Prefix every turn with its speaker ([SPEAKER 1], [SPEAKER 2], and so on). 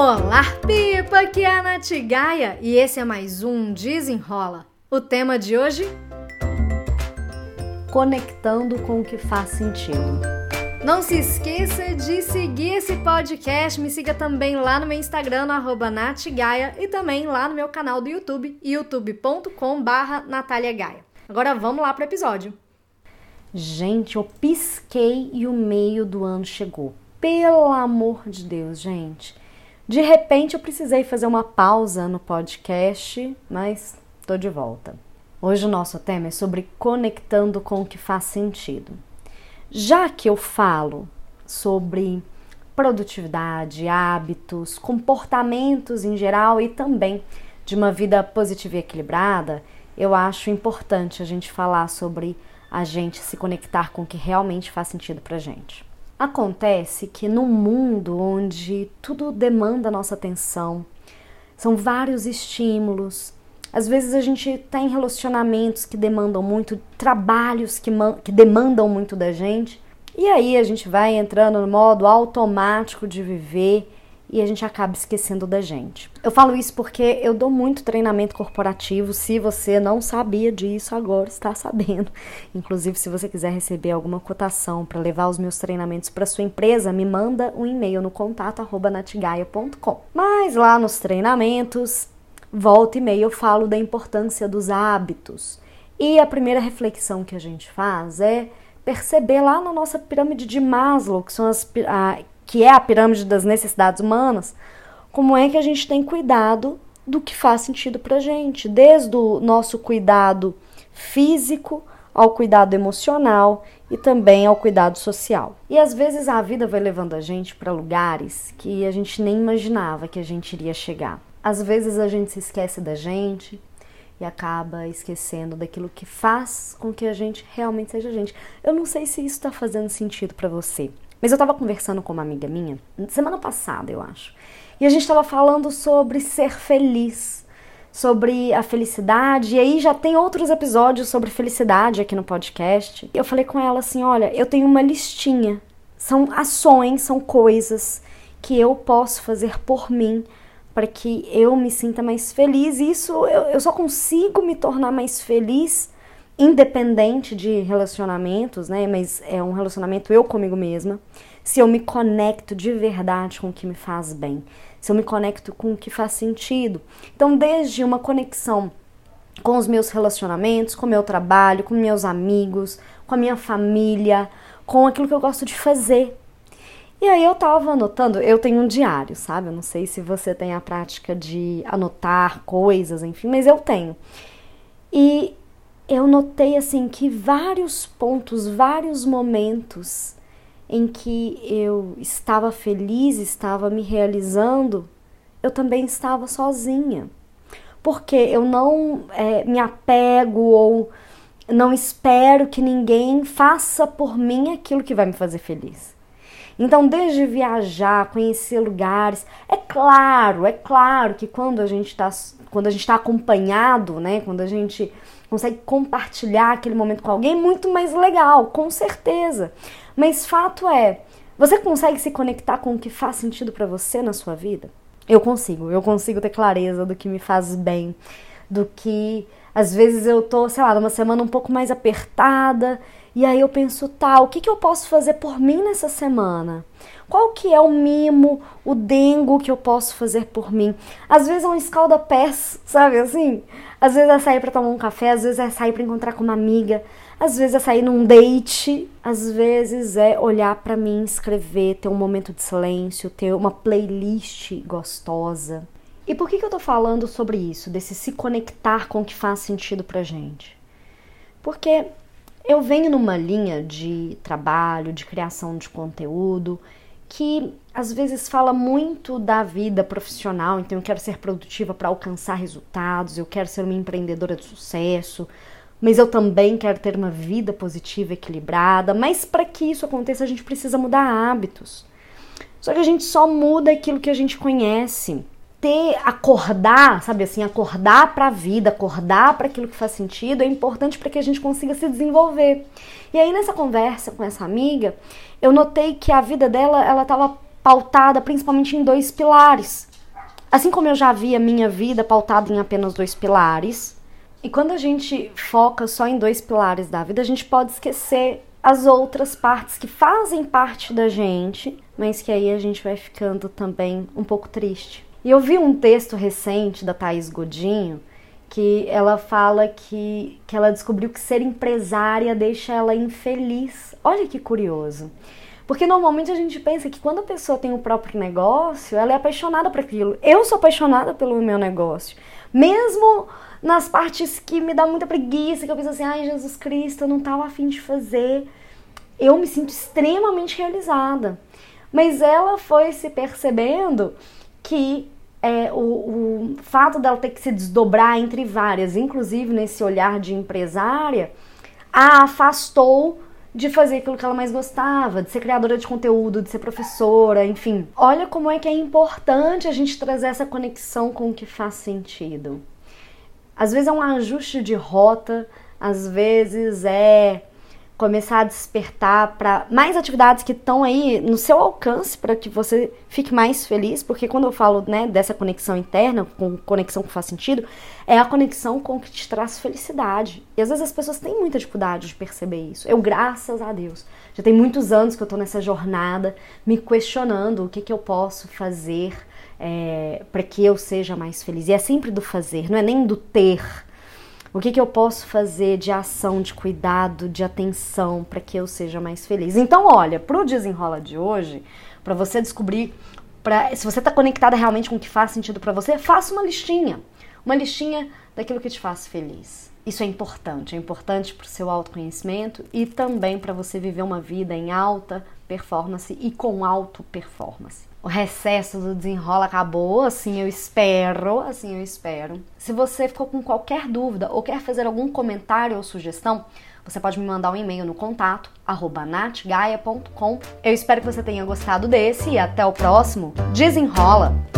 [SPEAKER 1] Olá, Pipa! Aqui é a Nath Gaia e esse é mais um Desenrola. O tema de hoje?
[SPEAKER 2] Conectando com o que faz sentido.
[SPEAKER 1] Não se esqueça de seguir esse podcast. Me siga também lá no meu Instagram, no NathGaia, e também lá no meu canal do YouTube, youtube.com/barra Gaia. Agora vamos lá para o episódio.
[SPEAKER 2] Gente, eu pisquei e o meio do ano chegou. Pelo amor de Deus, gente. De repente eu precisei fazer uma pausa no podcast, mas tô de volta. Hoje o nosso tema é sobre conectando com o que faz sentido. Já que eu falo sobre produtividade, hábitos, comportamentos em geral e também de uma vida positiva e equilibrada, eu acho importante a gente falar sobre a gente se conectar com o que realmente faz sentido pra gente. Acontece que no mundo onde tudo demanda nossa atenção, são vários estímulos, às vezes a gente está em relacionamentos que demandam muito, trabalhos que, que demandam muito da gente, e aí a gente vai entrando no modo automático de viver e a gente acaba esquecendo da gente. Eu falo isso porque eu dou muito treinamento corporativo. Se você não sabia disso, agora está sabendo. Inclusive, se você quiser receber alguma cotação para levar os meus treinamentos para sua empresa, me manda um e-mail no contato@natigaia.com. Mas lá nos treinamentos, volta e meia eu falo da importância dos hábitos. E a primeira reflexão que a gente faz é perceber lá na nossa pirâmide de Maslow, que são as que é a pirâmide das necessidades humanas, como é que a gente tem cuidado do que faz sentido pra gente, desde o nosso cuidado físico ao cuidado emocional e também ao cuidado social. E às vezes a vida vai levando a gente para lugares que a gente nem imaginava que a gente iria chegar. Às vezes a gente se esquece da gente e acaba esquecendo daquilo que faz com que a gente realmente seja a gente. Eu não sei se isso está fazendo sentido para você. Mas eu estava conversando com uma amiga minha, semana passada, eu acho. E a gente estava falando sobre ser feliz, sobre a felicidade. E aí já tem outros episódios sobre felicidade aqui no podcast. Eu falei com ela assim: olha, eu tenho uma listinha. São ações, são coisas que eu posso fazer por mim para que eu me sinta mais feliz. E isso eu, eu só consigo me tornar mais feliz independente de relacionamentos, né? Mas é um relacionamento eu comigo mesma. Se eu me conecto de verdade com o que me faz bem, se eu me conecto com o que faz sentido. Então, desde uma conexão com os meus relacionamentos, com o meu trabalho, com meus amigos, com a minha família, com aquilo que eu gosto de fazer. E aí eu tava anotando, eu tenho um diário, sabe? Eu não sei se você tem a prática de anotar coisas, enfim, mas eu tenho. E eu notei assim que vários pontos, vários momentos em que eu estava feliz, estava me realizando, eu também estava sozinha. Porque eu não é, me apego ou não espero que ninguém faça por mim aquilo que vai me fazer feliz. Então, desde viajar, conhecer lugares, é claro, é claro que quando a gente está quando a gente está acompanhado, né, quando a gente consegue compartilhar aquele momento com alguém, muito mais legal, com certeza. Mas fato é, você consegue se conectar com o que faz sentido para você na sua vida? Eu consigo, eu consigo ter clareza do que me faz bem, do que às vezes eu tô, sei lá, numa semana um pouco mais apertada e aí eu penso, tá, o que, que eu posso fazer por mim nessa semana? Qual que é o mimo, o dengo que eu posso fazer por mim? Às vezes é um escalda-pés, sabe assim? Às vezes é sair para tomar um café, às vezes é sair para encontrar com uma amiga, às vezes é sair num date, às vezes é olhar para mim, escrever, ter um momento de silêncio, ter uma playlist gostosa. E por que, que eu tô falando sobre isso, desse se conectar com o que faz sentido pra gente? Porque eu venho numa linha de trabalho, de criação de conteúdo, que às vezes fala muito da vida profissional, então eu quero ser produtiva para alcançar resultados, eu quero ser uma empreendedora de sucesso, mas eu também quero ter uma vida positiva, equilibrada. Mas para que isso aconteça, a gente precisa mudar hábitos. Só que a gente só muda aquilo que a gente conhece. Ter, acordar, sabe assim, acordar para a vida, acordar para aquilo que faz sentido é importante para que a gente consiga se desenvolver. E aí nessa conversa com essa amiga, eu notei que a vida dela, ela estava pautada principalmente em dois pilares. Assim como eu já vi a minha vida pautada em apenas dois pilares, e quando a gente foca só em dois pilares da vida, a gente pode esquecer as outras partes que fazem parte da gente, mas que aí a gente vai ficando também um pouco triste. E eu vi um texto recente da Thaís Godinho que ela fala que, que ela descobriu que ser empresária deixa ela infeliz. Olha que curioso. Porque normalmente a gente pensa que quando a pessoa tem o próprio negócio, ela é apaixonada por aquilo. Eu sou apaixonada pelo meu negócio. Mesmo nas partes que me dá muita preguiça, que eu penso assim, ai Jesus Cristo, eu não estava afim de fazer eu me sinto extremamente realizada. Mas ela foi se percebendo que é, o, o fato dela ter que se desdobrar entre várias, inclusive nesse olhar de empresária, a afastou de fazer aquilo que ela mais gostava, de ser criadora de conteúdo, de ser professora, enfim. Olha como é que é importante a gente trazer essa conexão com o que faz sentido. Às vezes é um ajuste de rota, às vezes é começar a despertar para mais atividades que estão aí no seu alcance para que você fique mais feliz, porque quando eu falo né, dessa conexão interna, com conexão que faz sentido, é a conexão com o que te traz felicidade. E às vezes as pessoas têm muita dificuldade de perceber isso. Eu, graças a Deus, já tem muitos anos que eu estou nessa jornada, me questionando o que, que eu posso fazer é, para que eu seja mais feliz. E é sempre do fazer, não é nem do ter o que, que eu posso fazer de ação, de cuidado, de atenção para que eu seja mais feliz? Então, olha, para o desenrola de hoje, para você descobrir, pra, se você está conectada realmente com o que faz sentido para você, faça uma listinha. Uma listinha daquilo que te faz feliz. Isso é importante, é importante para o seu autoconhecimento e também para você viver uma vida em alta performance e com auto performance o recesso do desenrola acabou, assim eu espero, assim eu espero. Se você ficou com qualquer dúvida ou quer fazer algum comentário ou sugestão, você pode me mandar um e-mail no contato natgaia.com. Eu espero que você tenha gostado desse e até o próximo. Desenrola!